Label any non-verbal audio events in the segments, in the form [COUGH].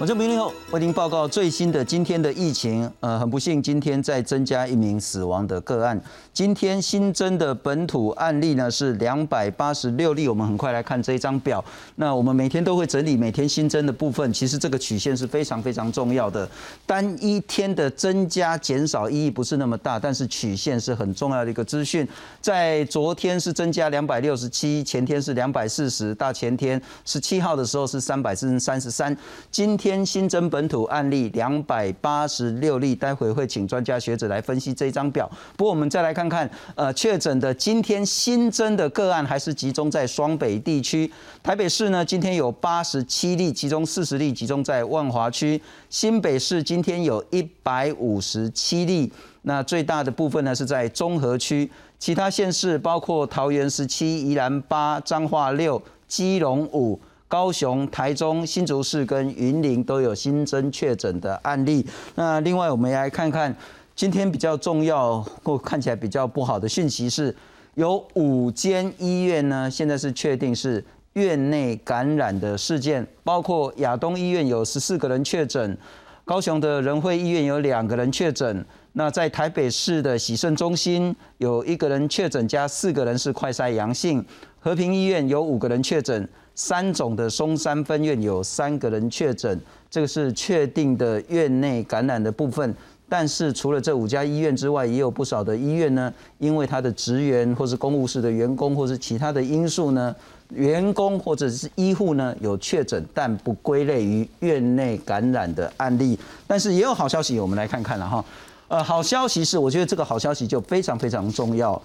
我这明零后为您报告最新的今天的疫情。呃，很不幸，今天再增加一名死亡的个案。今天新增的本土案例呢是两百八十六例。我们很快来看这一张表。那我们每天都会整理每天新增的部分。其实这个曲线是非常非常重要的。单一天的增加减少意义不是那么大，但是曲线是很重要的一个资讯。在昨天是增加两百六十七，前天是两百四十，大前天十七号的时候是三百三十三。今天天新增本土案例两百八十六例，待会会请专家学者来分析这张表。不过我们再来看看，呃，确诊的今天新增的个案还是集中在双北地区。台北市呢，今天有八十七例，其中四十例集中在万华区。新北市今天有一百五十七例，那最大的部分呢是在中和区。其他县市包括桃园十七、宜兰八、彰化六、基隆五。高雄、台中、新竹市跟云林都有新增确诊的案例。那另外，我们来看看今天比较重要或看起来比较不好的讯息是，有五间医院呢，现在是确定是院内感染的事件，包括亚东医院有十四个人确诊，高雄的仁惠医院有两个人确诊。那在台北市的喜盛中心有一个人确诊，加四个人是快筛阳性。和平医院有五个人确诊。三种的松山分院有三个人确诊，这个是确定的院内感染的部分。但是除了这五家医院之外，也有不少的医院呢，因为他的职员或是公务室的员工，或是其他的因素呢，员工或者是医护呢有确诊，但不归类于院内感染的案例。但是也有好消息，我们来看看了哈。呃，好消息是，我觉得这个好消息就非常非常重要。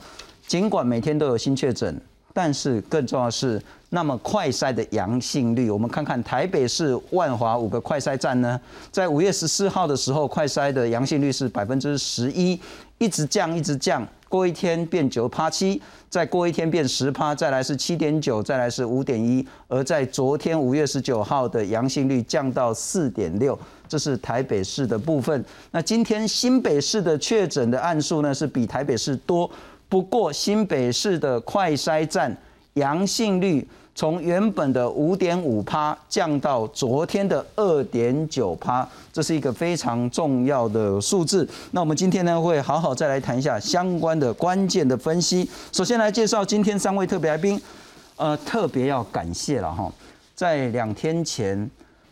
尽管每天都有新确诊。但是更重要的是，那么快筛的阳性率，我们看看台北市万华五个快筛站呢，在五月十四号的时候，快筛的阳性率是百分之十一，一直降，一直降，过一天变九趴七，再过一天变十趴，再来是七点九，再来是五点一，而在昨天五月十九号的阳性率降到四点六，这是台北市的部分。那今天新北市的确诊的案数呢，是比台北市多。不过新北市的快筛站阳性率从原本的五点五趴降到昨天的二点九趴，这是一个非常重要的数字。那我们今天呢会好好再来谈一下相关的关键的分析。首先来介绍今天三位特别来宾，呃，特别要感谢了哈，在两天前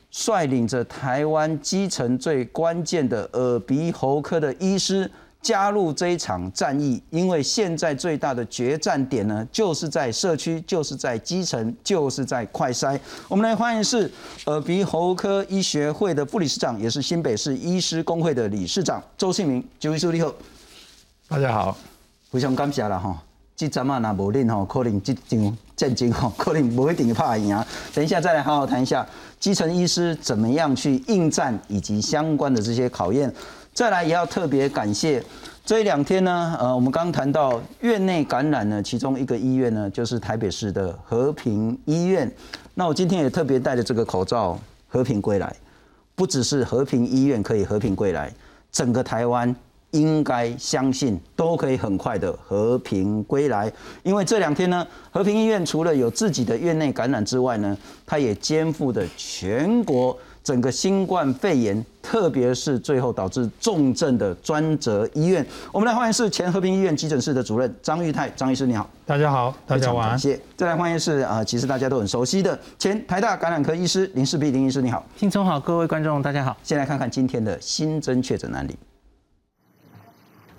率领着台湾基层最关键的耳鼻喉科的医师。加入这一场战役，因为现在最大的决战点呢，就是在社区，就是在基层，就是在快筛。我们来欢迎是耳鼻喉科医学会的副理事长，也是新北市医师工会的理事长周庆明。周医师你好，大家好，非常感谢了哈。这阵啊，那无恁吼，可能这场战争吼，可能不一定怕赢。等一下再来好好谈一下基层医师怎么样去应战，以及相关的这些考验。再来也要特别感谢这一两天呢，呃，我们刚谈到院内感染呢，其中一个医院呢就是台北市的和平医院。那我今天也特别戴着这个口罩，和平归来，不只是和平医院可以和平归来，整个台湾应该相信都可以很快的和平归来。因为这两天呢，和平医院除了有自己的院内感染之外呢，它也肩负着全国。整个新冠肺炎，特别是最后导致重症的专责医院，我们来欢迎是前和平医院急诊室的主任张玉泰张医师，你好，大家好，大家晚安。谢。再来欢迎是啊，其实大家都很熟悉的前台大感染科医师林世碧林医师，你好，听众好，各位观众大家好。先来看看今天的新增确诊案例。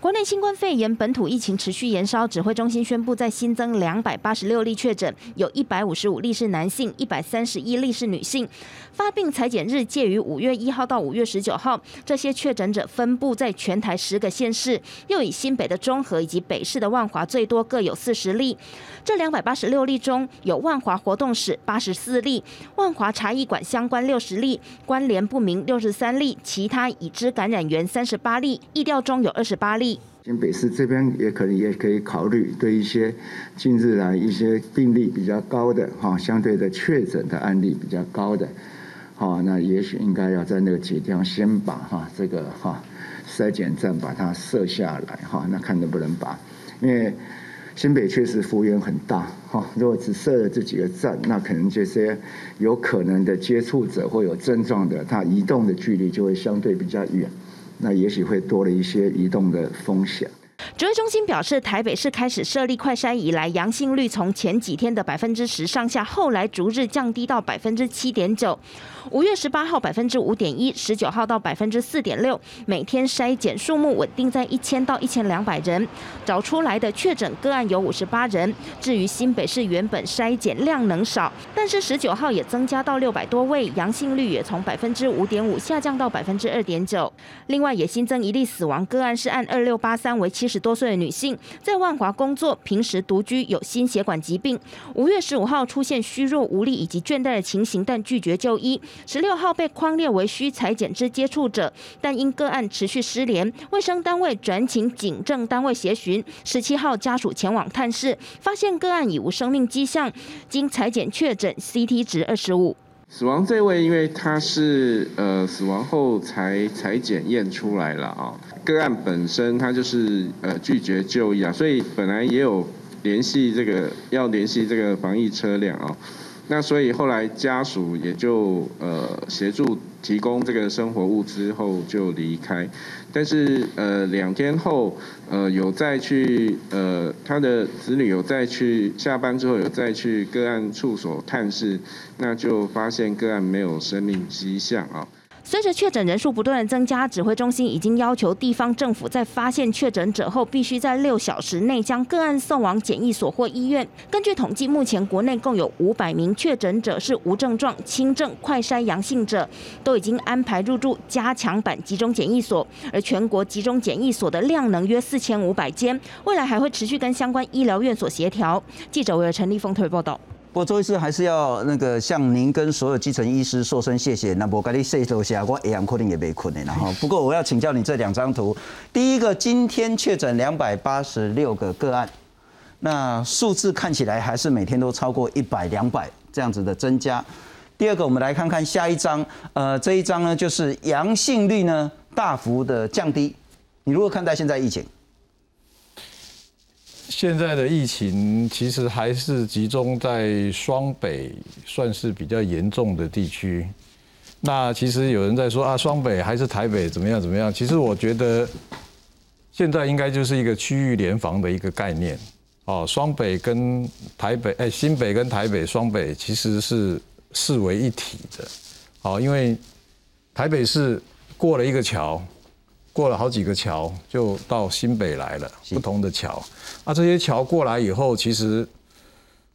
国内新冠肺炎本土疫情持续延烧，指挥中心宣布再新增两百八十六例确诊，有一百五十五例是男性，一百三十一例是女性。发病裁剪日介于五月一号到五月十九号，这些确诊者分布在全台十个县市，又以新北的中和以及北市的万华最多，各有四十例。这两百八十六例中有万华活动史八十四例，万华茶艺馆相关六十例，关联不明六十三例，其他已知感染源三十八例，疫调中有二十八例。新北市这边也可能也可以考虑对一些近日来一些病例比较高的哈，相对的确诊的案例比较高的，好，那也许应该要在那个几地方先把哈这个哈筛检站把它设下来哈，那看能不能把，因为新北确实幅员很大，哈，如果只设了这几个站，那可能这些有可能的接触者或有症状的，他移动的距离就会相对比较远，那也许会多了一些移动的风险。指挥中心表示，台北市开始设立快筛以来，阳性率从前几天的百分之十上下，后来逐日降低到百分之七点九。五月十八号百分之五点一，十九号到百分之四点六，每天筛检数目稳定在一千到一千两百人。找出来的确诊个案有五十八人。至于新北市原本筛检量能少，但是十九号也增加到六百多位，阳性率也从百分之五点五下降到百分之二点九。另外也新增一例死亡个案，是按二六八三为七十多岁的女性，在万华工作，平时独居，有心血管疾病。五月十五号出现虚弱无力以及倦怠的情形，但拒绝就医。十六号被框列为需裁剪之接触者，但因个案持续失联，卫生单位转请警政单位协寻。十七号家属前往探视，发现个案已无生命迹象，经裁剪确诊 CT 值二十五。死亡这位，因为他是呃死亡后才才检验出来了啊，个案本身他就是呃拒绝就医啊，所以本来也有联系这个要联系这个防疫车辆啊。那所以后来家属也就呃协助提供这个生活物资后就离开，但是呃两天后呃有再去呃他的子女有再去下班之后有再去个案处所探视，那就发现个案没有生命迹象啊。随着确诊人数不断的增加，指挥中心已经要求地方政府在发现确诊者后，必须在六小时内将个案送往检疫所或医院。根据统计，目前国内共有五百名确诊者是无症状、轻症、快筛阳性者，都已经安排入住加强版集中检疫所。而全国集中检疫所的量能约四千五百间，未来还会持续跟相关医疗院所协调。记者为陈立峰特别报道。不过周医师还是要那个向您跟所有基层医师说声谢谢。那我跟你说一下，我一样可能也被困的。然后，[LAUGHS] 不过我要请教你这两张图。第一个，今天确诊两百八十六个个案，那数字看起来还是每天都超过一百、两百这样子的增加。第二个，我们来看看下一张。呃，这一张呢，就是阳性率呢大幅的降低。你如何看待现在疫情？现在的疫情其实还是集中在双北，算是比较严重的地区。那其实有人在说啊，双北还是台北怎么样怎么样？其实我觉得现在应该就是一个区域联防的一个概念。哦，双北跟台北，哎，新北跟台北，双北其实是视为一体的。哦，因为台北市过了一个桥。过了好几个桥，就到新北来了。不同的桥，啊，这些桥过来以后，其实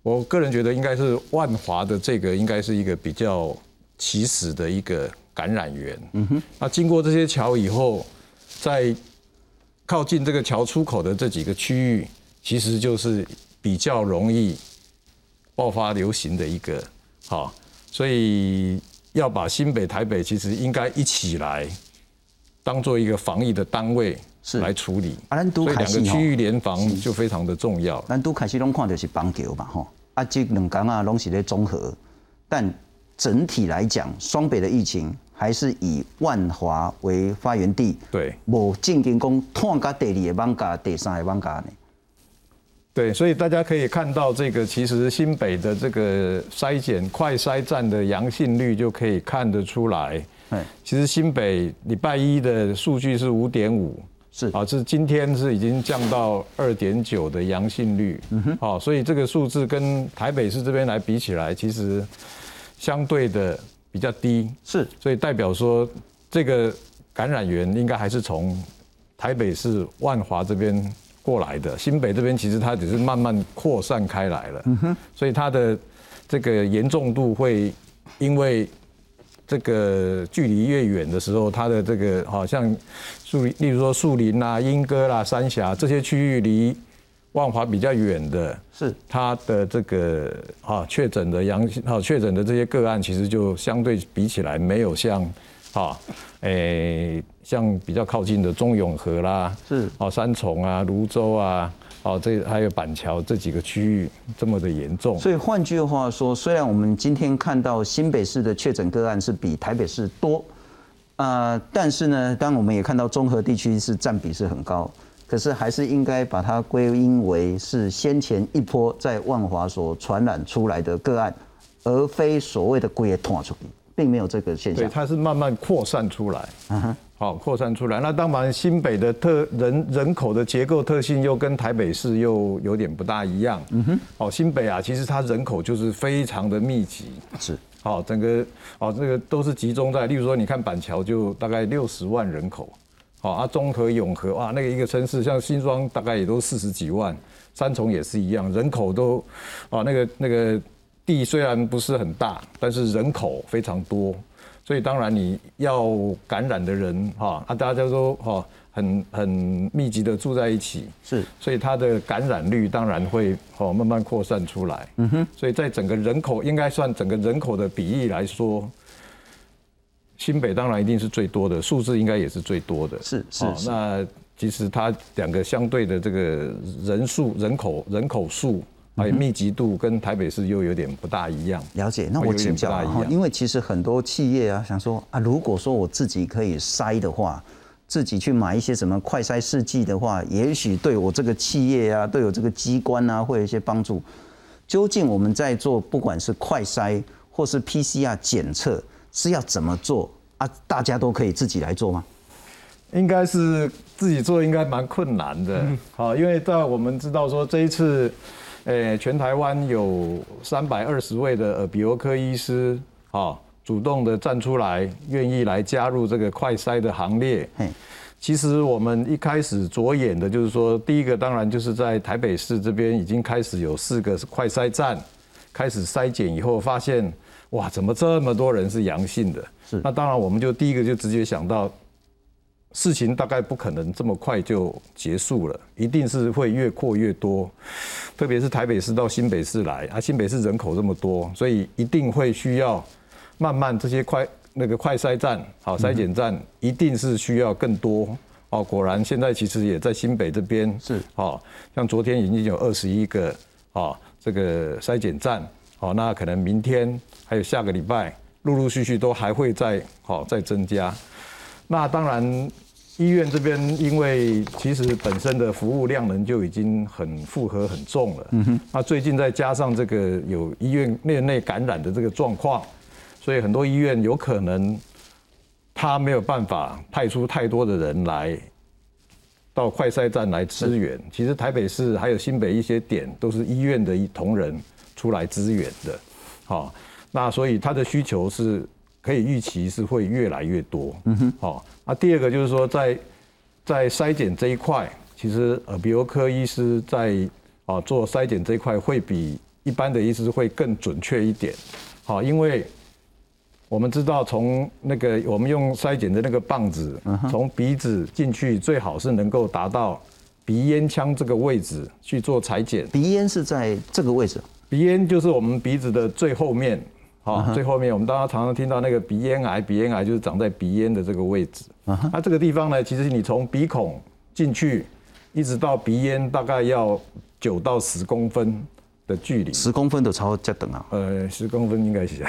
我个人觉得应该是万华的这个应该是一个比较起始的一个感染源。嗯哼。那经过这些桥以后，在靠近这个桥出口的这几个区域，其实就是比较容易爆发流行的一个。好，所以要把新北、台北其实应该一起来。当做一个防疫的单位是。来处理，所以两个区域联防就非常的重要。咱都开始拢看到是邦桥嘛，吼，啊，这两港啊拢是在综合，但整体来讲，双北的疫情还是以万华为发源地，对，无进行讲探加第二个邦加第三个邦加呢。对，所以大家可以看到这个，其实新北的这个筛检快筛站的阳性率就可以看得出来。其实新北礼拜一的数据是五点五，是。啊，是今天是已经降到二点九的阳性率，嗯哼，好，所以这个数字跟台北市这边来比起来，其实相对的比较低，是，所以代表说这个感染源应该还是从台北市万华这边过来的，新北这边其实它只是慢慢扩散开来了，嗯哼，所以它的这个严重度会因为。这个距离越远的时候，它的这个好像树，例如说树林啦、莺歌啦、三峡这些区域离万华比较远的，是它的这个啊确诊的阳性哈确诊的这些个案，其实就相对比起来没有像啊诶像比较靠近的中永和啦，是哦三重啊、泸州啊。哦，这还有板桥这几个区域这么的严重，所以换句话说，虽然我们今天看到新北市的确诊个案是比台北市多，呃，但是呢，当我们也看到综合地区是占比是很高，可是还是应该把它归因为是先前一波在万华所传染出来的个案，而非所谓的归团出去，并没有这个现象对，象。它是慢慢扩散出来。嗯哼，好，扩散出来。那当然，新北的特人人口的结构特性又跟台北市又有点不大一样。嗯哼，哦，新北啊，其实它人口就是非常的密集。是好，整个哦，这个都是集中在，例如说，你看板桥就大概六十万人口，好啊，中和、永和哇，那个一个城市，像新庄大概也都四十几万，三重也是一样，人口都啊，那个那个地虽然不是很大，但是人口非常多，所以当然你要感染的人哈啊，大家都哈很很密集的住在一起，是，所以它的感染率当然会哦慢慢扩散出来。嗯哼，所以在整个人口应该算整个人口的比例来说，新北当然一定是最多的，数字应该也是最多的。是是哦是那其实它两个相对的这个人数、人口、人口数还有密集度，跟台北市又有点不大一样。了解。那我请教一样哈因为其实很多企业啊，想说啊，如果说我自己可以筛的话，自己去买一些什么快筛试剂的话，也许对我这个企业啊，对我这个机关啊，会有一些帮助。究竟我们在做不管是快筛或是 PCR 检测，是要怎么做啊？大家都可以自己来做吗？应该是自己做，应该蛮困难的。好，因为在我们知道说这一次，呃，全台湾有三百二十位的耳鼻喉科医师，啊，主动的站出来，愿意来加入这个快筛的行列。嘿，其实我们一开始着眼的就是说，第一个当然就是在台北市这边已经开始有四个快筛站，开始筛检以后发现，哇，怎么这么多人是阳性的？是那当然我们就第一个就直接想到，事情大概不可能这么快就结束了，一定是会越扩越多，特别是台北市到新北市来啊，新北市人口这么多，所以一定会需要慢慢这些快那个快筛站、好筛检站，一定是需要更多。哦，果然现在其实也在新北这边是哦，像昨天已经有二十一个哦这个筛检站，哦，那可能明天还有下个礼拜，陆陆续续都还会再好、再增加。那当然，医院这边因为其实本身的服务量能就已经很负荷很重了，嗯哼，那最近再加上这个有医院内内感染的这个状况，所以很多医院有可能他没有办法派出太多的人来到快筛站来支援。其实台北市还有新北一些点都是医院的同仁出来支援的，好，那所以他的需求是可以预期是会越来越多。嗯哼，好，那第二个就是说在在筛检这一块，其实耳鼻喉科医师在啊做筛检这一块会比一般的医师会更准确一点。好，因为我们知道从那个我们用筛检的那个棒子，从鼻子进去，最好是能够达到鼻咽腔这个位置去做裁剪。鼻咽是在这个位置，鼻咽就是我们鼻子的最后面，啊，最后面我们大家常常听到那个鼻咽癌，鼻咽癌就是长在鼻咽的这个位置。那这个地方呢，其实你从鼻孔进去，一直到鼻咽，大概要九到十公分的距离。十公分都超这等啊！呃，十公分应该是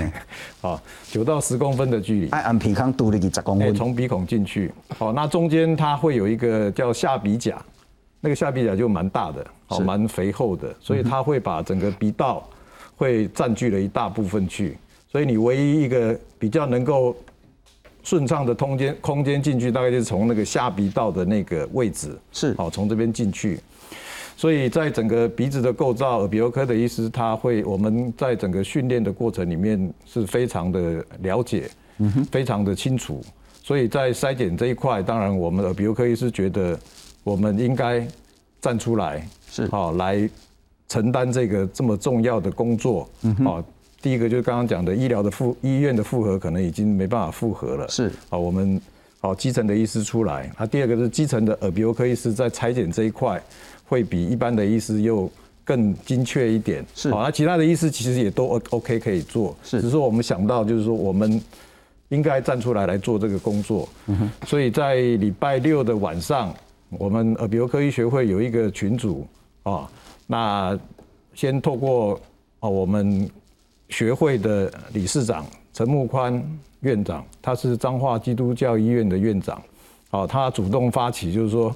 [LAUGHS] 好，九到十公分的距离。哎按鼻康嘟了去十公哎，分，从鼻孔进去，好，那中间它会有一个叫下鼻甲，那个下鼻甲就蛮大的，好，是蛮肥厚的，所以它会把整个鼻道会占据了一大部分去，所以你唯一一个比较能够顺畅的空间空间进去，大概就是从那个下鼻道的那个位置，是好，从这边进去。所以在整个鼻子的构造，耳鼻喉科的医师他会，我们在整个训练的过程里面是非常的了解，非常的清楚。所以在筛检这一块，当然我们耳鼻喉科医师觉得我们应该站出来，是好来承担这个这么重要的工作。嗯啊，第一个就是刚刚讲的医疗的复医院的负荷可能已经没办法负荷了，是啊我们好基层的医师出来。那第二个是基层的耳鼻喉科医师在裁剪这一块。会比一般的医师又更精确一点，是啊，那其他的医师其实也都 O OK 可以做，是只是说我们想到就是说我们应该站出来来做这个工作，嗯所以在礼拜六的晚上，我们耳鼻喉科医学会有一个群组啊，那先透过哦我们学会的理事长陈木宽院长，他是彰化基督教医院的院长。哦，他主动发起，就是说，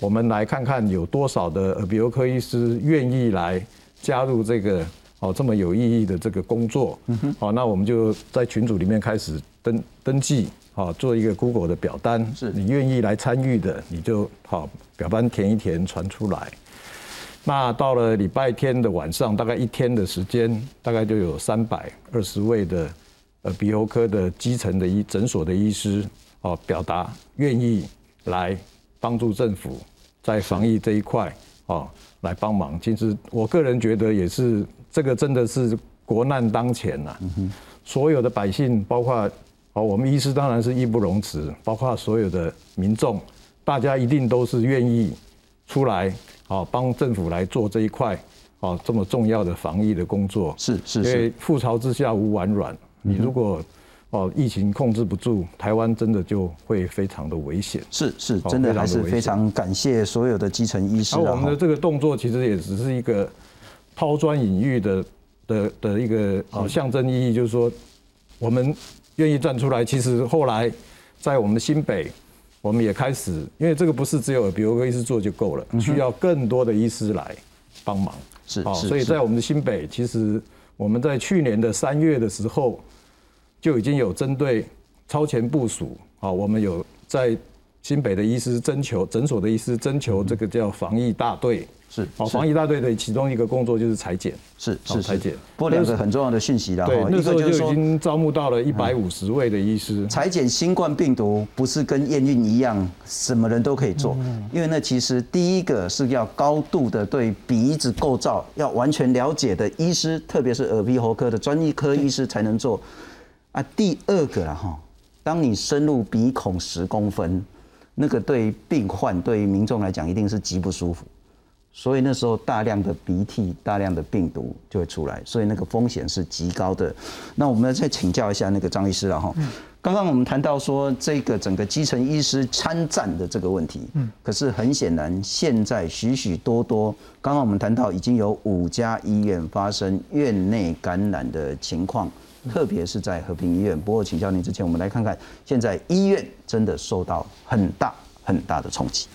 我们来看看有多少的耳鼻喉科医师愿意来加入这个哦这么有意义的这个工作。嗯好，那我们就在群组里面开始登登记，好，做一个 Google 的表单，是你愿意来参与的，你就好表单填一填传出来。那到了礼拜天的晚上，大概一天的时间，大概就有三百二十位的呃鼻喉科的基层的医诊所的医师哦，表达愿意来帮助政府在防疫这一块哦来帮忙。其实我个人觉得也是，这个真的是国难当前呐、所有的百姓，包括哦我们医师当然是义不容辞，包括所有的民众，大家一定都是愿意出来。好，帮政府来做这一块，啊，这么重要的防疫的工作，是是因为，覆巢之下无完卵。你如果哦疫情控制不住，台湾真的就会非常的危险。是是，真的还是非常感谢所有的基层医师啊而我们的。这个动作其实也只是一个抛砖引玉的的的一个哦象征意义，就是说我们愿意站出来。其实后来在我们的新北，我们也开始，因为这个不是只有耳鼻喉科医师做就够了，需要更多的医师来帮忙。是所以在我们的新北，其实我们在去年的三月的时候，就已经有针对超前部署，啊，我们有在新北的医师征求诊所的医师征求这个叫防疫大队，是哦，防疫大队的其中一个工作就是裁剪，是是裁剪。不过两个很重要的讯息啦，对那时候个就已经招募到了一百五十位的医师，裁剪新冠病毒不是跟验孕一样，什么人都可以做，因为那其实第一个是要高度的对鼻子构造要完全了解的医师，特别是耳鼻喉科的专业科医师才能做。啊，第二个啦哈，当你深入鼻孔十公分，那个对于病患对于民众来讲一定是极不舒服。所以那时候大量的鼻涕、大量的病毒就会出来，所以那个风险是极高的。那我们再请教一下那个张医师了哈。刚刚我们谈到说这个整个基层医师参战的这个问题，嗯，可是很显然现在许许多多，刚刚我们谈到已经有五家医院发生院内感染的情况，特别是在和平医院。不过请教您之前，我们来看看现在医院真的受到很大很大的冲击。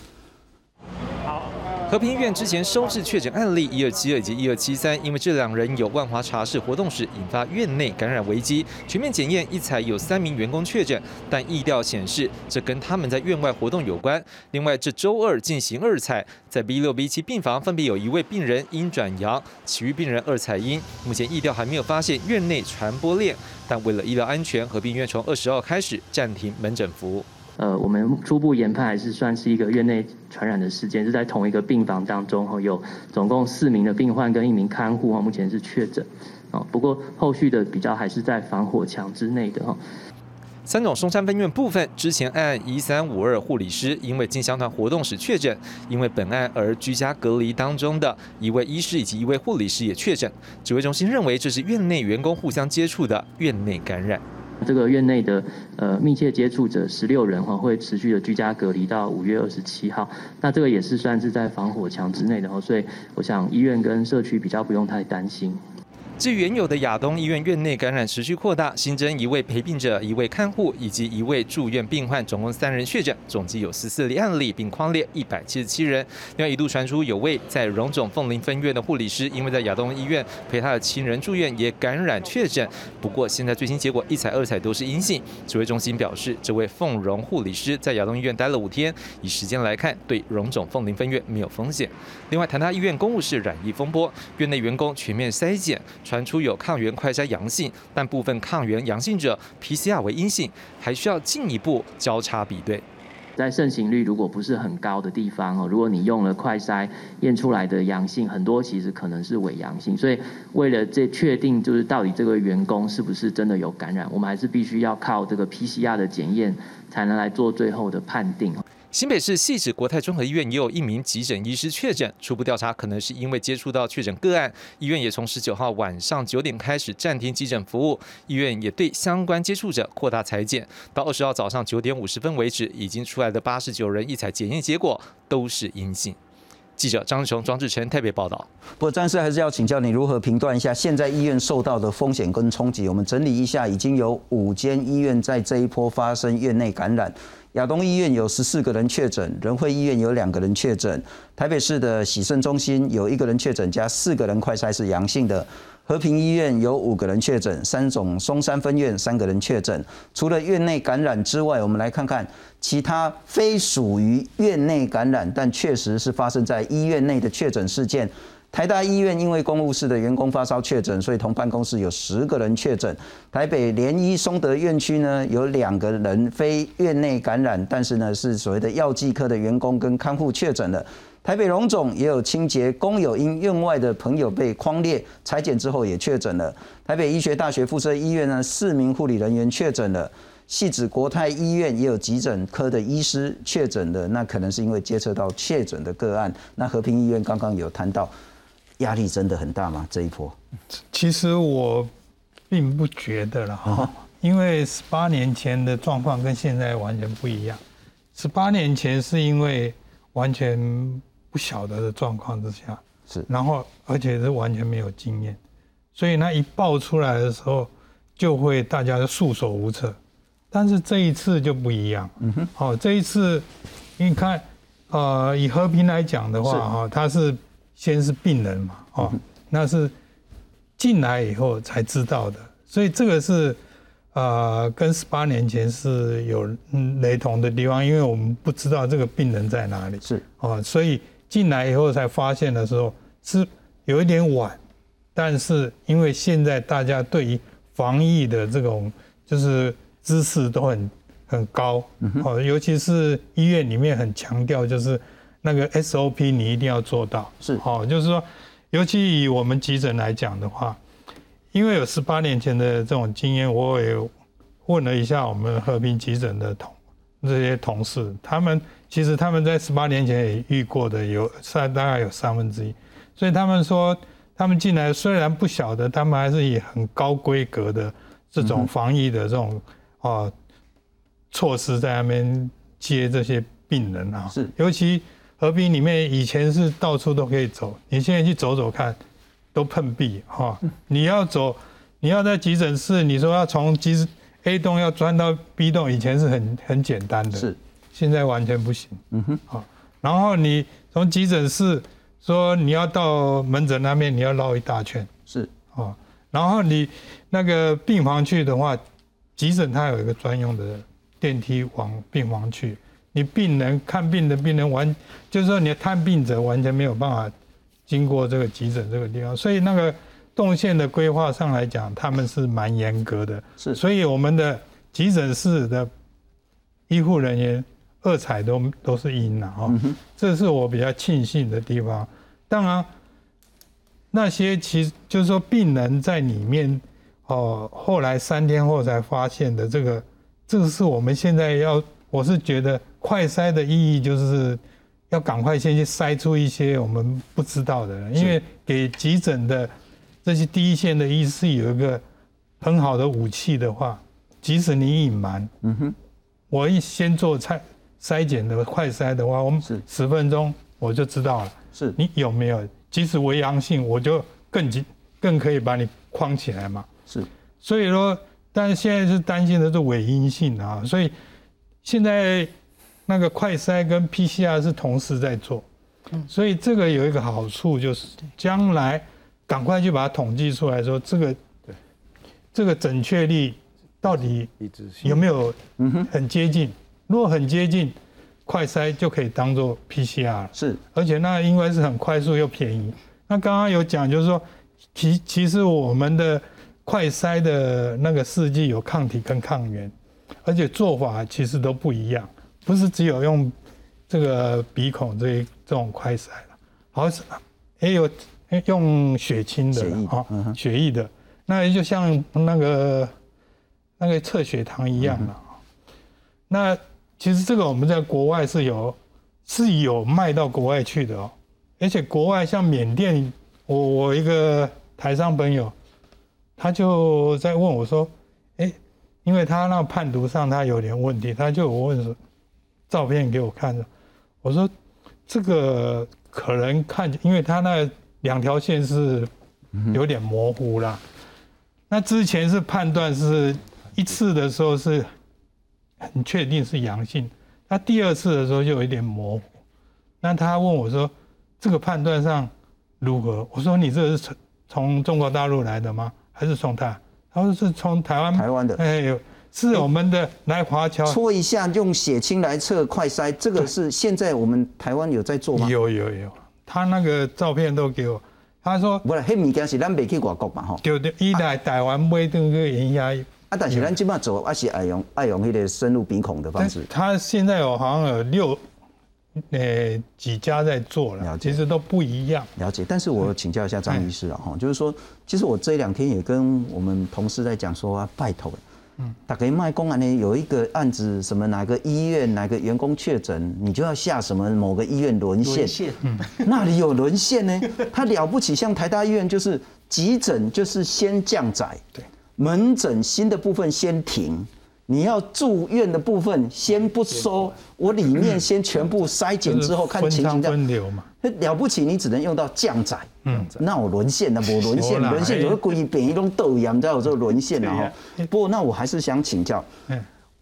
和平医院之前收治确诊案例一二七二以及一二七三，因为这两人有万华茶室活动时引发院内感染危机，全面检验一采有三名员工确诊，但意调显示这跟他们在院外活动有关。另外，这周二进行二采，在 B 六 B 七病房分别有一位病人阴转阳，其余病人二采阴。目前意调还没有发现院内传播链，但为了医疗安全，和平医院从二十号开始暂停门诊服务。呃，我们初步研判还是算是一个院内传染的事件，是在同一个病房当中哈，有总共四名的病患跟一名看护哈，目前是确诊，啊，不过后续的比较还是在防火墙之内的哈。三种松山分院部分之前案一三五二护理师因为进香团活动时确诊，因为本案而居家隔离当中的一位医师以及一位护理师也确诊。指挥中心认为这是院内员工互相接触的院内感染。这个院内的呃密切接触者十六人哈，会持续的居家隔离到五月二十七号。那这个也是算是在防火墙之内的哈，所以我想医院跟社区比较不用太担心。至原有的亚东医院院内感染持续扩大，新增一位陪病者、一位看护以及一位住院病患，总共三人确诊，总计有十四例案例，并框列一百七十七人。另外一度传出有位在荣总凤林分院的护理师，因为在亚东医院陪他的亲人住院，也感染确诊。不过现在最新结果一采二采都是阴性。指挥中心表示，这位凤荣护理师在亚东医院待了五天，以时间来看，对荣总凤林分院没有风险。另外，谈他医院公务室染疫风波，院内员工全面筛检。传出有抗原快筛阳性，但部分抗原阳性者 PCR 为阴性，还需要进一步交叉比对。在盛行率如果不是很高的地方哦，如果你用了快筛验出来的阳性，很多其实可能是伪阳性，所以为了这确定就是到底这个员工是不是真的有感染，我们还是必须要靠这个 PCR 的检验才能来做最后的判定。新北市汐止国泰综合医院也有一名急诊医师确诊，初步调查可能是因为接触到确诊个案，医院也从十九号晚上九点开始暂停急诊服务，医院也对相关接触者扩大裁剪，到二十号早上九点五十分为止，已经出来的八十九人一采检验结果都是阴性。记者张志雄、庄志成特别报道。不过，张师还是要请教你如何评断一下现在医院受到的风险跟冲击。我们整理一下，已经有五间医院在这一波发生院内感染。亚东医院有十四个人确诊，仁惠医院有两个人确诊，台北市的喜盛中心有一个人确诊加四个人快筛是阳性的，和平医院有五个人确诊，三种松山分院三个人确诊。除了院内感染之外，我们来看看其他非属于院内感染，但确实是发生在医院内的确诊事件。台大医院因为公务室的员工发烧确诊，所以同办公室有十个人确诊。台北联医松德院区呢有两个人非院内感染，但是呢是所谓的药剂科的员工跟看护确诊了。台北荣总也有清洁工友因院外的朋友被框列裁剪之后也确诊了。台北医学大学附设医院呢四名护理人员确诊了。细指国泰医院也有急诊科的医师确诊的，那可能是因为接触到确诊的个案。那和平医院刚刚有谈到。压力真的很大吗？这一波，其实我并不觉得了哈，因为十八年前的状况跟现在完全不一样。十八年前是因为完全不晓得的状况之下，是，然后而且是完全没有经验，所以那一爆出来的时候，就会大家束手无策。但是这一次就不一样，嗯哼，好，这一次你看，呃，以和平来讲的话，哈，它是。先是病人嘛，哦，那是进来以后才知道的，所以这个是呃跟十八年前是有雷同的地方，因为我们不知道这个病人在哪里，是。哦，所以进来以后才发现的时候是有一点晚，但是因为现在大家对于防疫的这种就是知识都很很高，哦，尤其是医院里面很强调就是。那个 SOP 你一定要做到，是。好，就是说，尤其以我们急诊来讲的话，因为有十八年前的这种经验，我也问了一下我们和平急诊的同这些同事，他们其实他们在十八年前也遇过的，有三大概有三分之一，所以他们说他们进来虽然不晓得，他们还是以很高规格的这种防疫的这种啊措施在那边接这些病人啊，是。尤其。合并里面以前是到处都可以走，你现在去走走看，都碰壁哈。你要走，你要在急诊室，你说要从急 A 栋要钻到 B 栋，以前是很很简单的，是，现在完全不行。嗯哼，好，然后你从急诊室说你要到门诊那边，你要绕一大圈，是，哦，然后你那个病房去的话，急诊它有一个专用的电梯往病房去。你病人看病的病人完，就是说你的探病者完全没有办法经过这个急诊这个地方，所以那个动线的规划上来讲，他们是蛮严格的。是，所以我们的急诊室的医护人员二采都都是阴的哈，这是我比较庆幸的地方。当然，那些其实就是说病人在里面哦，后来三天后才发现的这个，这个是我们现在要，我是觉得。快筛的意义就是要赶快先去筛出一些我们不知道的，因为给急诊的这些第一线的医师有一个很好的武器的话，即使你隐瞒，嗯哼，我一先做筛筛检的快筛的话，我们十分钟我就知道了，是。你有没有，即使为阳性，我就更紧更可以把你框起来嘛，是，所以说，但是现在是担心的是伪阴性啊，所以现在。那个快筛跟 PCR 是同时在做，所以这个有一个好处就是将来赶快去把它统计出来，说这个这个准确率到底有没有很接近？如果很接近，快筛就可以当做 PCR 是，而且那应该是很快速又便宜。那刚刚有讲就是说，其其实我们的快筛的那个试剂有抗体跟抗原，而且做法其实都不一样。不是只有用这个鼻孔这这种快筛了，好像也有用血清的啊，血液的，那就像那个那个测血糖一样的。那其实这个我们在国外是有是有卖到国外去的哦，而且国外像缅甸，我我一个台商朋友，他就在问我说，哎，因为他那判读上他有点问题，他就问说。照片给我看的，我说这个可能看，因为他那两条线是有点模糊啦。那之前是判断是一次的时候是很确定是阳性，那第二次的时候就有一点模糊。那他问我说：“这个判断上如何？”我说：“你这是从从中国大陆来的吗？还是从他？”他说：“是从台湾。”台湾的。哎，是我们的来华侨。搓一下，用血清来测快筛，这个是现在我们台湾有在做吗？有有有，他那个照片都给我。他说：“不是，黑物件是咱未去外国嘛吼。”对对，伊来台湾买这个盐压。啊，但是咱今麦做还是爱用爱用迄个深入鼻孔的方式。他现在有好像有六，呃几家在做了，其实都不一样。了解，但是我请教一下张医师了哈，就是说，其实我这两天也跟我们同事在讲说啊，拜托。嗯，打给卖公安呢，有一个案子，什么哪个医院哪个员工确诊，你就要下什么某个医院沦陷，嗯，[LAUGHS] 那里有沦陷呢？他了不起，像台大医院就是急诊就是先降载，对，门诊新的部分先停。你要住院的部分先不收，我里面先全部筛检之后看情形这样。了不起，你只能用到降载。嗯，那我沦陷了，我沦陷，沦陷就是故意变一种豆样，才有这个沦陷了哈。不过那我还是想请教，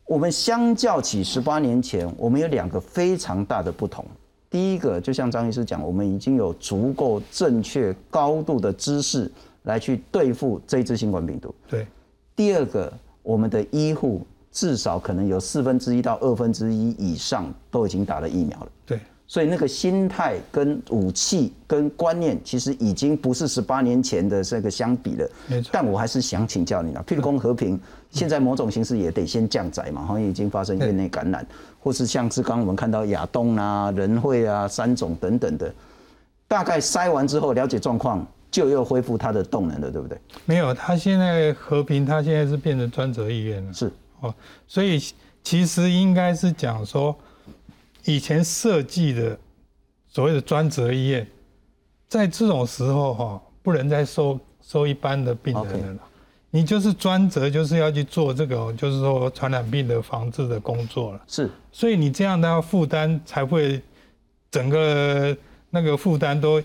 我们相较起十八年前，我们有两个非常大的不同。第一个，就像张医师讲，我们已经有足够正确、高度的知识来去对付这一支新冠病毒。对。第二个，我们的医护。至少可能有四分之一到二分之一以上都已经打了疫苗了。对，所以那个心态跟武器跟观念，其实已经不是十八年前的这个相比了。没错。但我还是想请教你了，譬如公和平，现在某种形式也得先降载嘛，好像已经发生院内感染，或是像是刚我们看到亚东啊、仁惠啊、三种等等的，大概筛完之后了解状况，就又恢复它的动能了，对不对？没有，它现在和平，它现在是变成专责医院了。是。哦，所以其实应该是讲说，以前设计的所谓的专责医院，在这种时候哈，不能再收收一般的病人了。你就是专责，就是要去做这个，就是说传染病的防治的工作了。是，所以你这样的负担才会整个那个负担都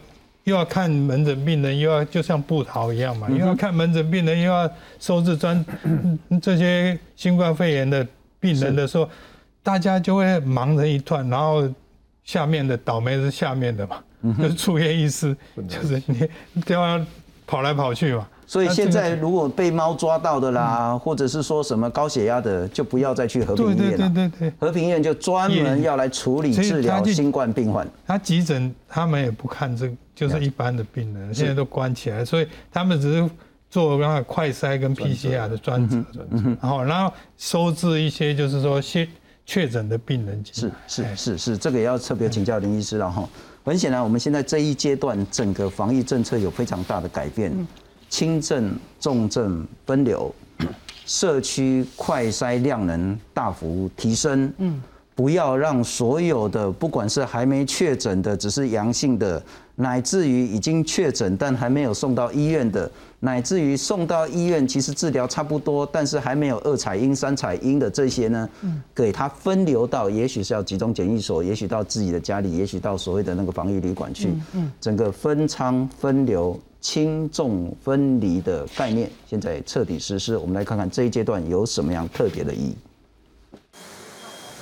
又要看门诊病人，又要就像布逃一样嘛，又要看门诊病人，又要收治专 [COUGHS] 这些。新冠肺炎的病人的时候，大家就会忙成一团，然后下面的倒霉是下面的嘛，就是住院医师，就是你都要跑来跑去嘛。所以现在如果被猫抓到的啦，或者是说什么高血压的，就不要再去和平医院了。对对对对，和平医院就专门要来处理治疗新冠病患。他急诊他们也不看这，就是一般的病人，现在都关起来，所以他们只是。做那个快筛跟 PCR 的专责，然后然后收治一些就是说确确诊的病人。是是是是，这个也要特别请教林医师了哈。很显然，我们现在这一阶段整个防疫政策有非常大的改变，轻症、重症分流，[COUGHS] 社区快筛量能大幅提升。嗯，不要让所有的不管是还没确诊的，只是阳性的。乃至于已经确诊但还没有送到医院的，乃至于送到医院其实治疗差不多，但是还没有二采阴、三采阴的这些呢，给他分流到，也许是要集中检疫所，也许到自己的家里，也许到所谓的那个防疫旅馆去，嗯整个分仓分流、轻重分离的概念，现在彻底实施。我们来看看这一阶段有什么样特别的意义。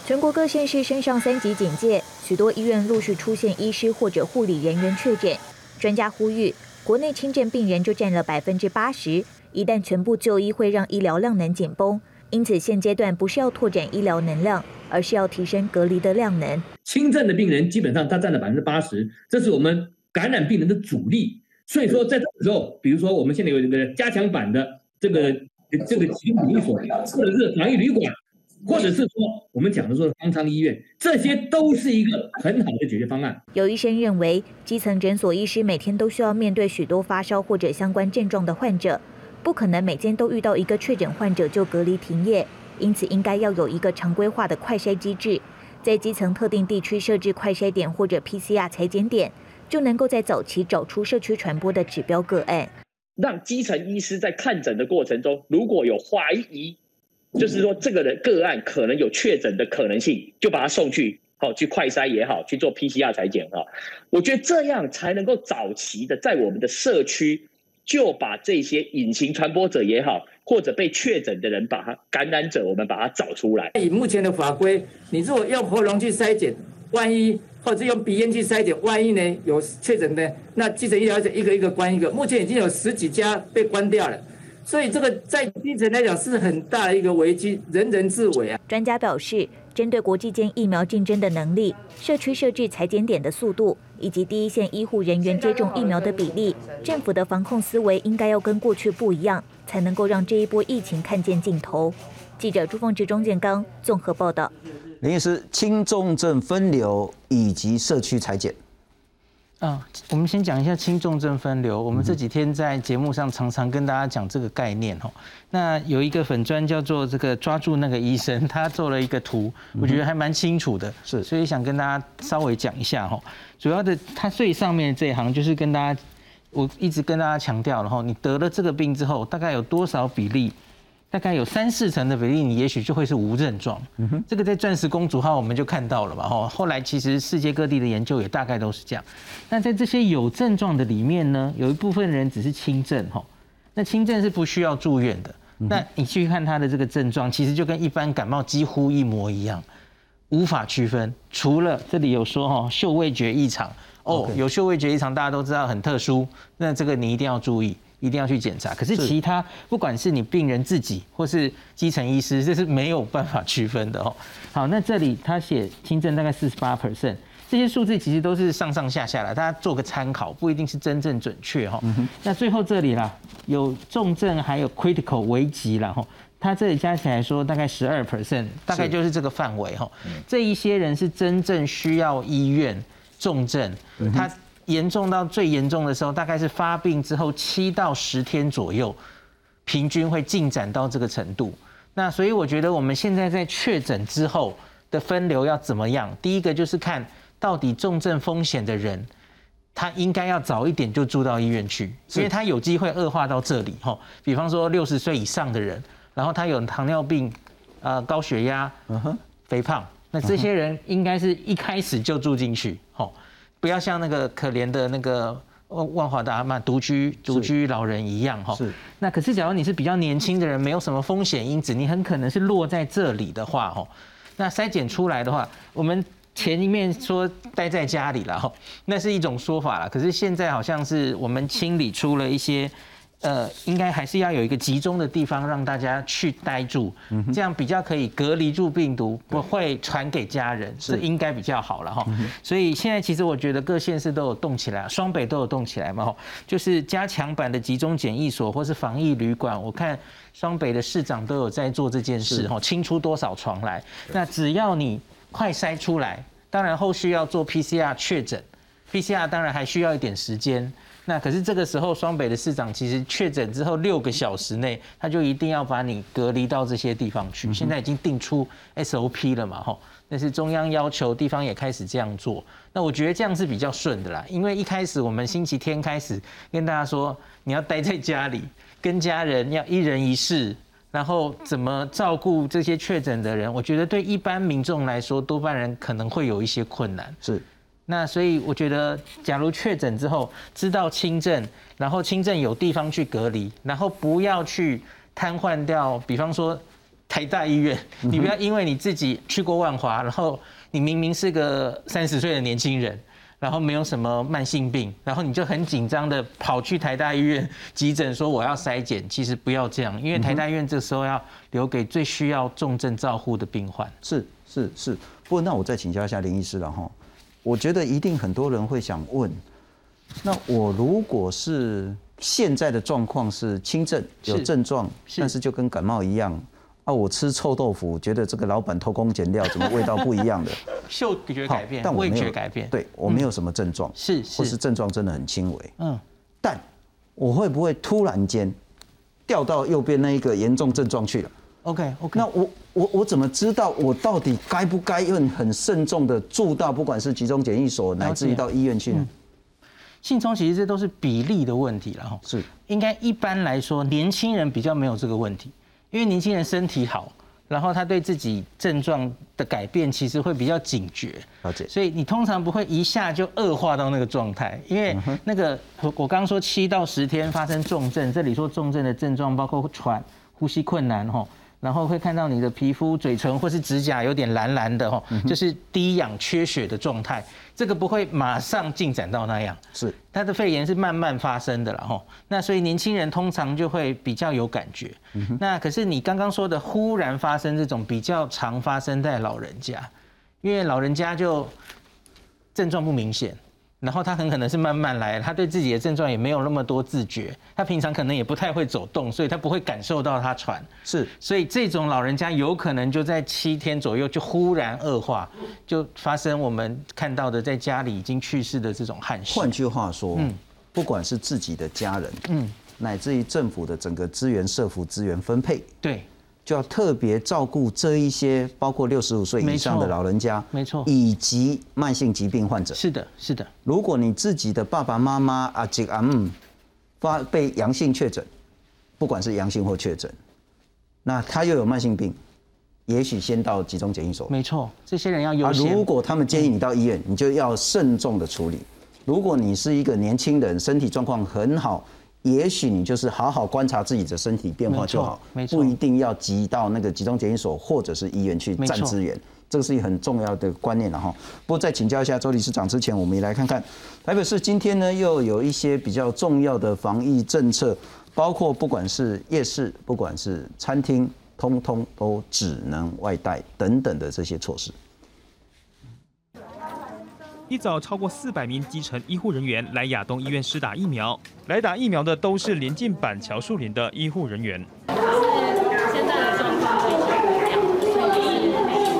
全国各县市升上三级警戒，许多医院陆续出现医师或者护理人员确诊。专家呼吁，国内轻症病人就占了百分之八十，一旦全部就医，会让医疗量能紧绷。因此，现阶段不是要拓展医疗能量，而是要提升隔离的量能。轻症的病人基本上他占了百分之八十，这是我们感染病人的主力。所以说，在这个时候，比如说我们现在有这个加强版的这个这个集中检疫所，或者是防疫旅馆。或者是说，我们讲的说方舱医院，这些都是一个很好的解决方案。有医生认为，基层诊所医师每天都需要面对许多发烧或者相关症状的患者，不可能每天都遇到一个确诊患者就隔离停业，因此应该要有一个常规化的快筛机制，在基层特定地区设置快筛点或者 PCR 裁剪点，就能够在早期找出社区传播的指标个案，让基层医师在看诊的过程中，如果有怀疑。就是说，这个的个案可能有确诊的可能性，就把他送去，好去快筛也好，去做 PCR 裁剪哈。我觉得这样才能够早期的在我们的社区就把这些隐形传播者也好，或者被确诊的人，把他感染者，我们把他找出来。以目前的法规，你如果用喉咙去筛检，万一或者用鼻咽去筛检，万一呢有确诊的，那基层医疗就一个一个关一个。目前已经有十几家被关掉了，所以这个在基层来讲是很大的一个危机，人人自危啊。专家表示。针对国际间疫苗竞争的能力、社区设置裁剪点的速度，以及第一线医护人员接种疫苗的比例，政府的防控思维应该要跟过去不一样，才能够让这一波疫情看见尽头。记者朱凤芝、庄建刚综合报道。林医师，轻重症分流以及社区裁剪。啊，我们先讲一下轻重症分流。我们这几天在节目上常常跟大家讲这个概念哦。那有一个粉砖叫做这个抓住那个医生，他做了一个图，我觉得还蛮清楚的，是，所以想跟大家稍微讲一下哈。主要的，它最上面这一行就是跟大家，我一直跟大家强调，然后你得了这个病之后，大概有多少比例？大概有三四成的比例，你也许就会是无症状。这个在钻石公主号我们就看到了嘛。吼，后来其实世界各地的研究也大概都是这样。那在这些有症状的里面呢，有一部分人只是轻症。吼，那轻症是不需要住院的。那你去看他的这个症状，其实就跟一般感冒几乎一模一样，无法区分。除了这里有说哈，嗅味觉异常。哦，有嗅味觉异常，大家都知道很特殊。那这个你一定要注意。一定要去检查，可是其他不管是你病人自己或是基层医师，这是没有办法区分的哦。[LAUGHS] 好，那这里他写轻症大概四十八 percent，这些数字其实都是上上下下的，大家做个参考，不一定是真正准确哈。那最后这里啦，有重症还有 critical 危急了哈，他这里加起来说大概十二 percent，大概就是这个范围哈。这一些人是真正需要医院重症，他。严重到最严重的时候，大概是发病之后七到十天左右，平均会进展到这个程度。那所以我觉得我们现在在确诊之后的分流要怎么样？第一个就是看到底重症风险的人，他应该要早一点就住到医院去，因为他有机会恶化到这里哈。比方说六十岁以上的人，然后他有糖尿病、呃高血压、肥胖，那这些人应该是一开始就住进去，吼。不要像那个可怜的那个万万华的阿妈独居独居老人一样哈。是。那可是假如你是比较年轻的人，没有什么风险因子，你很可能是落在这里的话哈。那筛检出来的话，我们前一面说待在家里了哈，那是一种说法了。可是现在好像是我们清理出了一些。呃，应该还是要有一个集中的地方让大家去待住，这样比较可以隔离住病毒，不会传给家人，是。应该比较好了哈。所以现在其实我觉得各县市都有动起来，双北都有动起来嘛，就是加强版的集中检疫所或是防疫旅馆，我看双北的市长都有在做这件事哈，清出多少床来，那只要你快筛出来，当然后续要做 PCR 确诊，PCR 当然还需要一点时间。那可是这个时候，双北的市长其实确诊之后六个小时内，他就一定要把你隔离到这些地方去。现在已经定出 SOP 了嘛，吼，那是中央要求，地方也开始这样做。那我觉得这样是比较顺的啦，因为一开始我们星期天开始跟大家说，你要待在家里，跟家人要一人一室，然后怎么照顾这些确诊的人，我觉得对一般民众来说，多半人可能会有一些困难。是。那所以我觉得，假如确诊之后知道轻症，然后轻症有地方去隔离，然后不要去瘫痪掉。比方说台大医院，你不要因为你自己去过万华，然后你明明是个三十岁的年轻人，然后没有什么慢性病，然后你就很紧张的跑去台大医院急诊说我要筛检。其实不要这样，因为台大医院这时候要留给最需要重症照护的病患。是是是。不过那我再请教一下林医师了哈。我觉得一定很多人会想问，那我如果是现在的状况是轻症有症状，但是就跟感冒一样啊，我吃臭豆腐，觉得这个老板偷工减料，怎么味道不一样的？[LAUGHS] 嗅觉改变，但我味觉改变，对我没有什么症状，是。或是症状真的很轻微，嗯，但我会不会突然间掉到右边那一个严重症状去了？OK，OK，那我我我怎么知道我到底该不该用很慎重的住到不管是集中检疫所乃至于到医院去呢？信聪其实这都是比例的问题了哈。是，应该一般来说年轻人比较没有这个问题，因为年轻人身体好，然后他对自己症状的改变其实会比较警觉，了解。所以你通常不会一下就恶化到那个状态，因为那个我我刚说七到十天发生重症，这里说重症的症状包括喘、呼吸困难吼。然后会看到你的皮肤、嘴唇或是指甲有点蓝蓝的哈，就是低氧、缺血的状态。这个不会马上进展到那样，是他的肺炎是慢慢发生的了哈。那所以年轻人通常就会比较有感觉。那可是你刚刚说的忽然发生这种比较常发生在老人家，因为老人家就症状不明显。然后他很可能是慢慢来，他对自己的症状也没有那么多自觉，他平常可能也不太会走动，所以他不会感受到他喘。是，所以这种老人家有可能就在七天左右就忽然恶化，就发生我们看到的在家里已经去世的这种憾事。换句话说，嗯，不管是自己的家人，嗯，乃至于政府的整个资源、社福资源分配，对。就要特别照顾这一些，包括六十五岁以上的老人家，没错，以及慢性疾病患者。是的，是的。如果你自己的爸爸妈妈阿吉阿姆发被阳性确诊，不管是阳性或确诊，那他又有慢性病，也许先到集中检疫所。没错，这些人要优先。如果他们建议你到医院，你就要慎重的处理。如果你是一个年轻人，身体状况很好。也许你就是好好观察自己的身体变化就好，不一定要急到那个集中检疫所或者是医院去占资源，这个是一个很重要的观念了哈。不过在请教一下周理事长之前，我们也来看看台北市今天呢又有一些比较重要的防疫政策，包括不管是夜市，不管是餐厅，通通都只能外带等等的这些措施。一早，超过四百名基层医护人员来亚东医院施打疫苗。来打疫苗的都是临近板桥树林的医护人员。现在的状况非常不一样，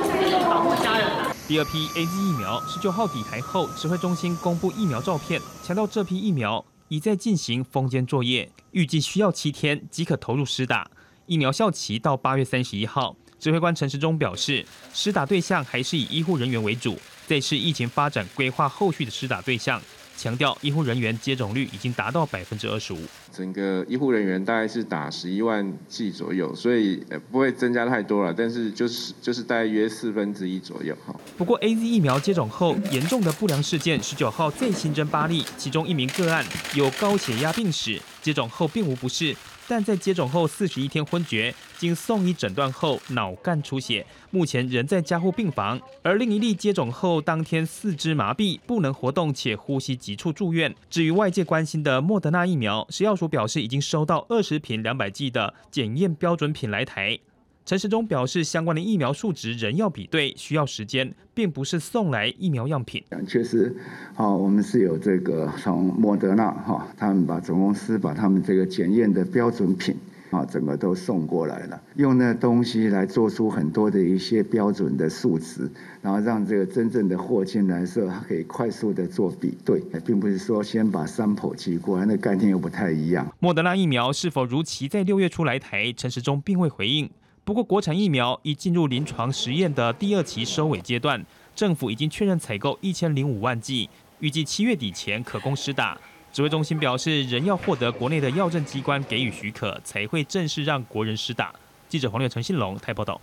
所以保护家人。第二批 A Z 疫苗十九号抵台后，指挥中心公布疫苗照片，强调这批疫苗已在进行封监作业，预计需要七天即可投入施打。疫苗效期到八月三十一号。指挥官陈时中表示，施打对象还是以医护人员为主。这次疫情发展规划后续的施打对象，强调医护人员接种率已经达到百分之二十五。整个医护人员大概是打十一万剂左右，所以不会增加太多了，但是就是就是大约四分之一左右。哈。不过 A Z 疫苗接种后严重的不良事件，十九号再新增八例，其中一名个案有高血压病史，接种后并无不适。但在接种后四十一天昏厥，经送医诊断后脑干出血，目前仍在加护病房。而另一例接种后当天四肢麻痹，不能活动且呼吸急促住院。至于外界关心的莫德纳疫苗，食药署表示已经收到二十瓶两百剂的检验标准品来台。陈时中表示，相关的疫苗数值仍要比对，需要时间，并不是送来疫苗样品。确实，啊，我们是有这个从莫德纳哈，他们把总公司把他们这个检验的标准品啊，整个都送过来了，用那东西来做出很多的一些标准的数值，然后让这个真正的货进来时候，它可以快速的做比对，并不是说先把 sample 寄过来，那概念又不太一样。莫德纳疫苗是否如期在六月初来台？陈时中并未回应。不过，国产疫苗已进入临床实验的第二期收尾阶段，政府已经确认采购一千零五万剂，预计七月底前可供施打。指挥中心表示，仍要获得国内的药政机关给予许可，才会正式让国人施打。记者黄六陈信龙台报道。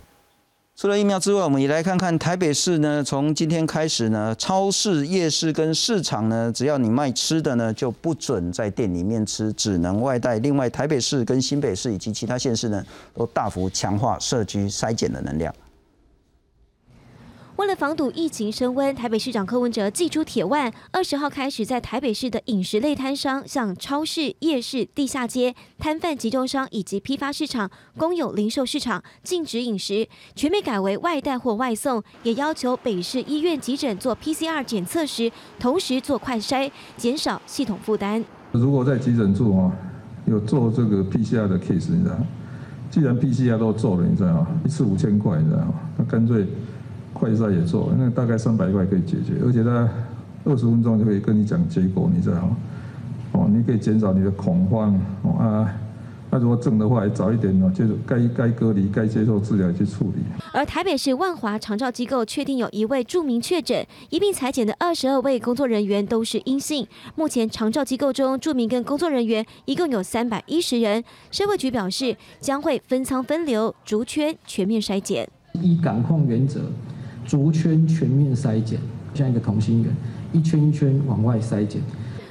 除了疫苗之外，我们也来看看台北市呢。从今天开始呢，超市、夜市跟市场呢，只要你卖吃的呢，就不准在店里面吃，只能外带。另外，台北市跟新北市以及其他县市呢，都大幅强化社区筛检的能量。为了防堵疫情升温，台北市长柯文哲祭出铁腕，二十号开始在台北市的饮食类摊商，像超市、夜市、地下街摊贩集中商以及批发市场、公有零售市场禁止饮食，全面改为外带或外送，也要求北市医院急诊做 PCR 检测时，同时做快筛，减少系统负担。如果在急诊做啊，有做这个 PCR 的 case，你知道，既然 PCR 都做了，你知道吗？一次五千块，你知道吗？那干脆。快筛也做，那大概三百块可以解决，而且它二十分钟就可以跟你讲结果，你知道吗？哦，你可以减少你的恐慌哦啊，啊那如果正的话，早一点呢，就是该该隔离、该接受治疗去处理。而台北市万华长照机构确定有一位著名确诊，一并裁减的二十二位工作人员都是阴性。目前长照机构中著名跟工作人员一共有三百一十人。社会局表示将会分仓分流、逐圈全面筛检，依感控原则，逐圈全面筛检，像一个同心圆，一圈一圈往外筛检。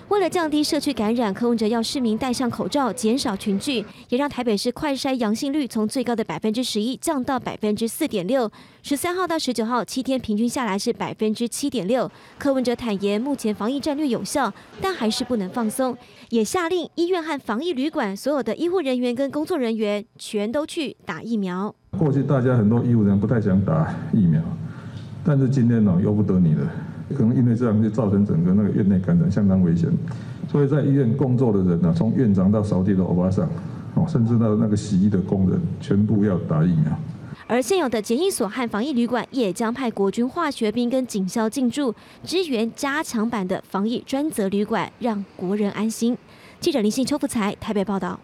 为了降低社区感染，柯文哲要市民戴上口罩，减少群聚，也让台北市快筛阳性率从最高的百分之十一降到百分之四点六。十三号到十九号七天平均下来是百分之七点六。柯文哲坦言，目前防疫战略有效，但还是不能放松，也下令医院和防疫旅馆所有的医护人员跟工作人员全都去打疫苗。过去大家很多医务人员不太想打疫苗，但是今天呢，由不得你了。可能因为这样就造成整个那个院内感染相当危险，所以在医院工作的人呢，从院长到扫地的欧巴桑，哦，甚至到那个洗衣的工人，全部要打疫苗。而现有的检疫所和防疫旅馆也将派国军化学兵跟警校进驻，支援加强版的防疫专责旅馆，让国人安心。记者林信邱福才台北报道。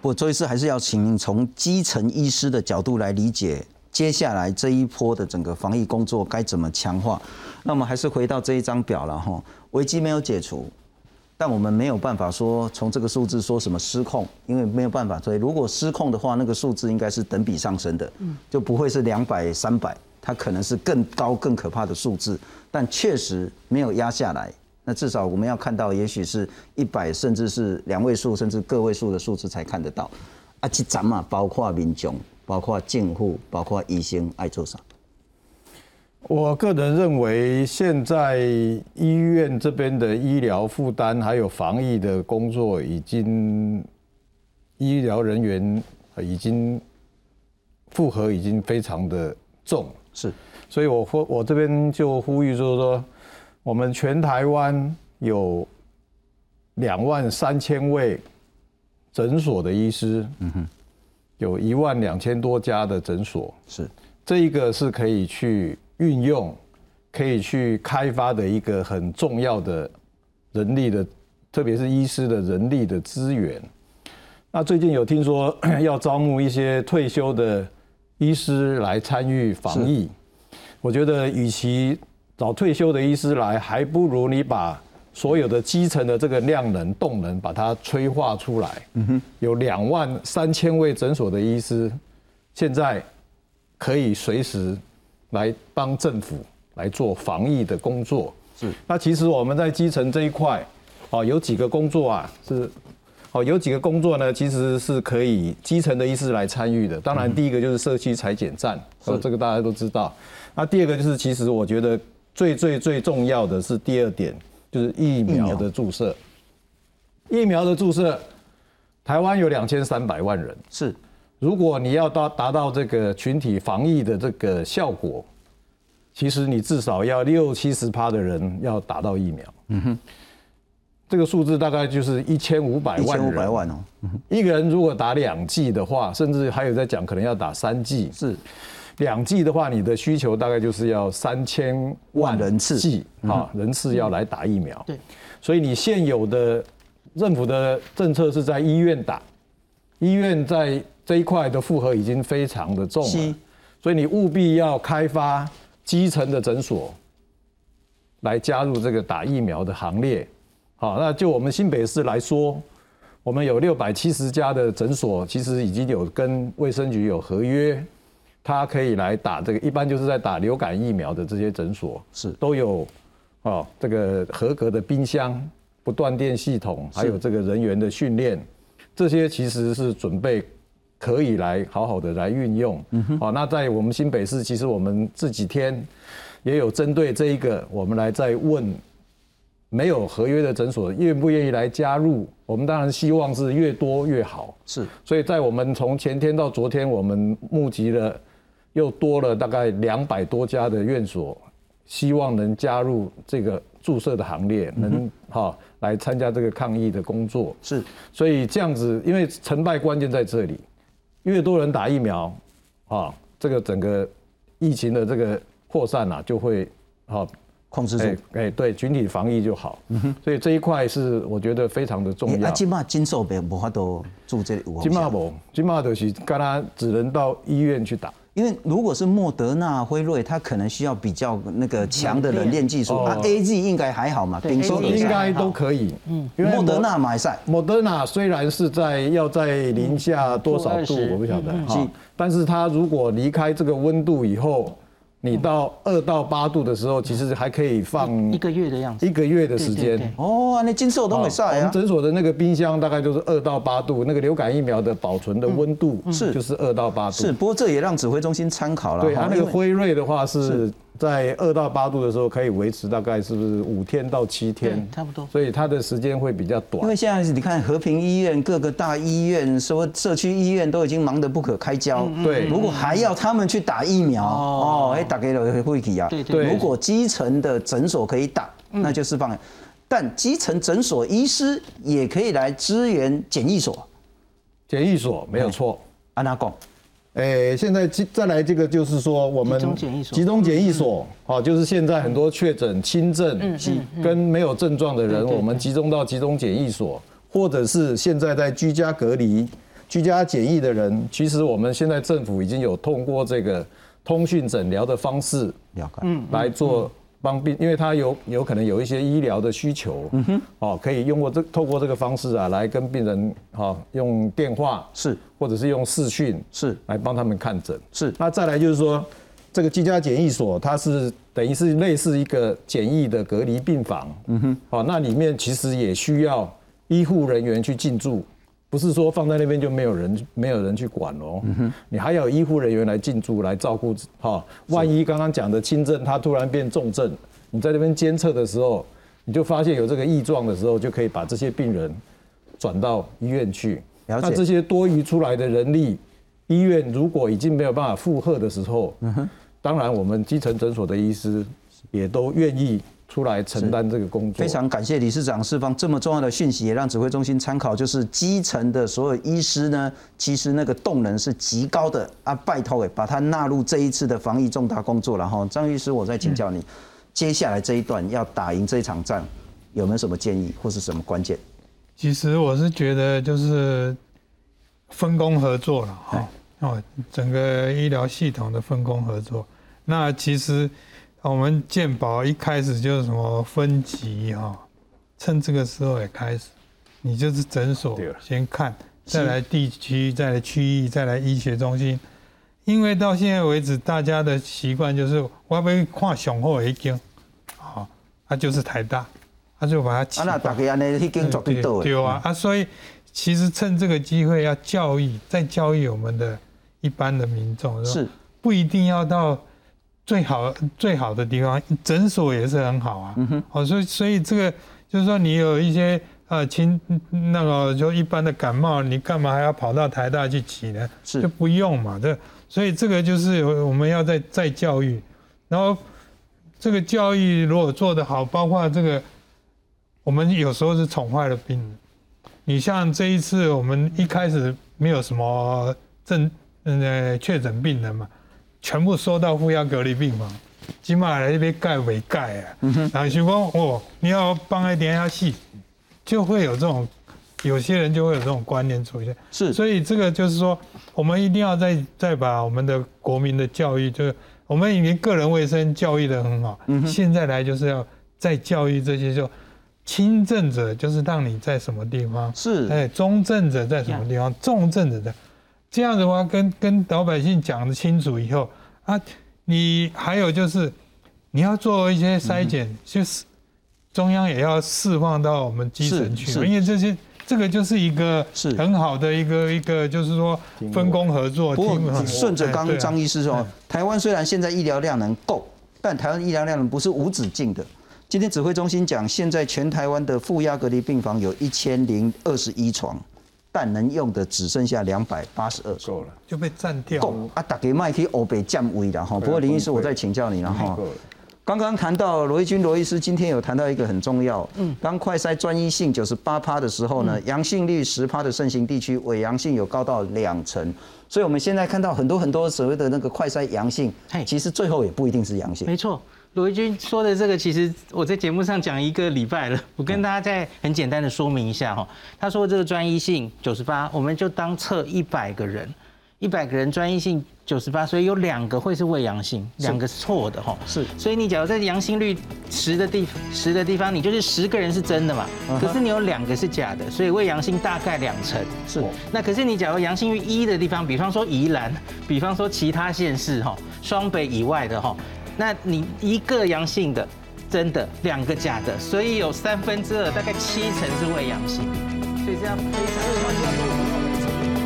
不，周医师还是要请您从基层医师的角度来理解。接下来这一波的整个防疫工作该怎么强化？那我们还是回到这一张表了哈。危机没有解除，但我们没有办法说从这个数字说什么失控，因为没有办法。所以如果失控的话，那个数字应该是等比上升的，就不会是两百、三百，它可能是更高、更可怕的数字。但确实没有压下来，那至少我们要看到，也许是一百，甚至是两位数，甚至个位数的数字才看得到。啊，这咱嘛，包括民众。包括政府，包括医生爱做啥？我个人认为，现在医院这边的医疗负担还有防疫的工作，已经医疗人员已经负荷已经非常的重。是，所以我呼我这边就呼吁，就是说，我们全台湾有两万三千位诊所的医师。嗯哼。有一万两千多家的诊所，是这一个是可以去运用、可以去开发的一个很重要的人力的，特别是医师的人力的资源。那最近有听说 [COUGHS] 要招募一些退休的医师来参与防疫，我觉得与其找退休的医师来，还不如你把。所有的基层的这个量能、动能，把它催化出来。嗯哼，有两万三千位诊所的医师，现在可以随时来帮政府来做防疫的工作。是，那其实我们在基层这一块，哦，有几个工作啊，是，哦，有几个工作呢，其实是可以基层的医师来参与的。当然，第一个就是社区裁剪站，哦，这个大家都知道。那第二个就是，其实我觉得最最最重要的是第二点。就是疫苗的注射，疫苗的注射，台湾有两千三百万人。是，如果你要达达到这个群体防疫的这个效果，其实你至少要六七十趴的人要打到疫苗。嗯哼，这个数字大概就是一千五百万。一千五百万哦。嗯一个人如果打两剂的话，甚至还有在讲可能要打三剂。是。两剂的话，你的需求大概就是要三千万人次剂啊，人次要来打疫苗。对，所以你现有的政府的政策是在医院打，医院在这一块的负荷已经非常的重了，所以你务必要开发基层的诊所来加入这个打疫苗的行列。好，那就我们新北市来说，我们有六百七十家的诊所，其实已经有跟卫生局有合约。他可以来打这个，一般就是在打流感疫苗的这些诊所是都有哦，这个合格的冰箱、不断电系统，还有这个人员的训练，这些其实是准备可以来好好的来运用。好，那在我们新北市，其实我们这几天也有针对这一个，我们来再问没有合约的诊所愿不愿意来加入。我们当然希望是越多越好。是，所以在我们从前天到昨天，我们募集了。又多了大概两百多家的院所，希望能加入这个注射的行列，能哈来参加这个抗疫的工作。是，所以这样子，因为成败关键在这里，越多人打疫苗，啊，这个整个疫情的这个扩散啊，就会哈控制住。哎，对，群体防疫就好。所以这一块是我觉得非常的重要。啊，金马金寿病无法度住这里。金马无，金马就是跟他只能到医院去打。因为如果是莫德纳、辉瑞，它可能需要比较那个强的冷链技术。啊 A G 应该还好嘛，冰冻应该都可以。嗯，因为莫德纳买赛，莫德纳虽然是在要在零下多少度，我不晓得哈，但是它如果离开这个温度以后。你到二到八度的时候，其实还可以放一个月的样子，一个月的时间。哦，那金色都没晒啊。我们诊所的那个冰箱大概就是二到八度，那个流感疫苗的保存的温度是就是二到八度。是，不过这也让指挥中心参考了。对，它那个辉瑞的话是。在二到八度的时候，可以维持大概是不是五天到七天？差不多。所以它的时间会比较短。因为现在你看和平医院、各个大医院、说社区医院都已经忙得不可开交。对。如果还要他们去打疫苗，哦，哎，打给了会体啊。对对。如果基层的诊所可以打，那就释放。但基层诊所医师也可以来支援检疫所。检疫所没有错。安娜讲。哎，现在再来这个就是说，我们集中检疫所，好，就是现在很多确诊轻症跟没有症状的人，我们集中到集中检疫所，或者是现在在居家隔离、居家检疫的人，其实我们现在政府已经有通过这个通讯诊疗的方式，嗯，来做。帮病，因为他有有可能有一些医疗的需求，嗯哼，哦，可以用过这透过这个方式啊，来跟病人哈用电话是，或者是用视讯是，来帮他们看诊。是。那再来就是说，这个居家检疫所，它是等于是类似一个简易的隔离病房，嗯哼，哦，那里面其实也需要医护人员去进驻。不是说放在那边就没有人没有人去管哦，你还有医护人员来进驻来照顾哈。万一刚刚讲的轻症，它突然变重症，你在那边监测的时候，你就发现有这个异状的时候，就可以把这些病人转到医院去。那这些多余出来的人力，医院如果已经没有办法负荷的时候，当然我们基层诊所的医师也都愿意。出来承担这个工作，非常感谢理事长释放这么重要的讯息，也让指挥中心参考。就是基层的所有医师呢，其实那个动能是极高的啊！拜托诶，把它纳入这一次的防疫重大工作。然后，张医师，我再请教你，接下来这一段要打赢这一场战，有没有什么建议或是什么关键？其实我是觉得就是分工合作了哈哦，整个医疗系统的分工合作。那其实。我们健保一开始就是什么分级哈，趁这个时候也开始，你就是诊所先看，再来地区，再来区域，再来医学中心，因为到现在为止，大家的习惯就是我要看雄厚一间，好，他就是台大，他就把它。啊，那大家安尼一间绝对多。对啊，啊，所以其实趁这个机会要教育，再教育我们的一般的民众，是不一定要到。最好最好的地方，诊所也是很好啊。哦，所以所以这个就是说，你有一些呃轻那个就一般的感冒，你干嘛还要跑到台大去挤呢？是就不用嘛。这所以这个就是我们要再再教育，然后这个教育如果做得好，包括这个我们有时候是宠坏了病人。你像这一次我们一开始没有什么症呃确诊病人嘛。全部收到负压隔离病房，起码来这边盖为盖啊。然后就说哦，你要帮一点下戏，就会有这种，有些人就会有这种观念出现。是，所以这个就是说，我们一定要再再把我们的国民的教育，就是我们已经个人卫生教育的很好，嗯现在来就是要再教育这些就轻症者，就是让你在什么地方是，哎，中症者在什么地方，重症者在。这样的话，跟跟老百姓讲的清楚以后啊，你还有就是，你要做一些筛检，就是中央也要释放到我们基层去，因为这些这个就是一个很好的一个一个，就是说分工合作。不过顺着刚张医师说，台湾虽然现在医疗量能够，但台湾医疗量能不是无止境的。今天指挥中心讲，现在全台湾的负压隔离病房有一千零二十一床。但能用的只剩下两百八十二，够了就被占掉。够啊，大家麦可以欧北降位的哈。不过林医师，我再请教你了哈。刚刚谈到罗毅军罗医师今天有谈到一个很重要，嗯，当快筛专一性九十八趴的时候呢，阳性率十趴的盛行地区，伪阳性有高到两成。所以我们现在看到很多很多所谓的那个快筛阳性，其实最后也不一定是阳性。没错，罗一军说的这个，其实我在节目上讲一个礼拜了，[LAUGHS] 我跟大家再很简单的说明一下哈。他说这个专一性九十八，我们就当测一百个人，一百个人专一性九十八，所以有两个会是未阳性，两个是错的哈。是，所以你假如在阳性率十的地十的地方，你就是十个人是真的嘛，可是你有两个是假的，所以未阳性大概两成。是，那可是你假如阳性率一的地方，比方说宜兰，比方说其他县市哈，双北以外的哈。那你一个阳性的，真的两个假的，所以有三分之二，大概七成是未阳性，所以这样非常。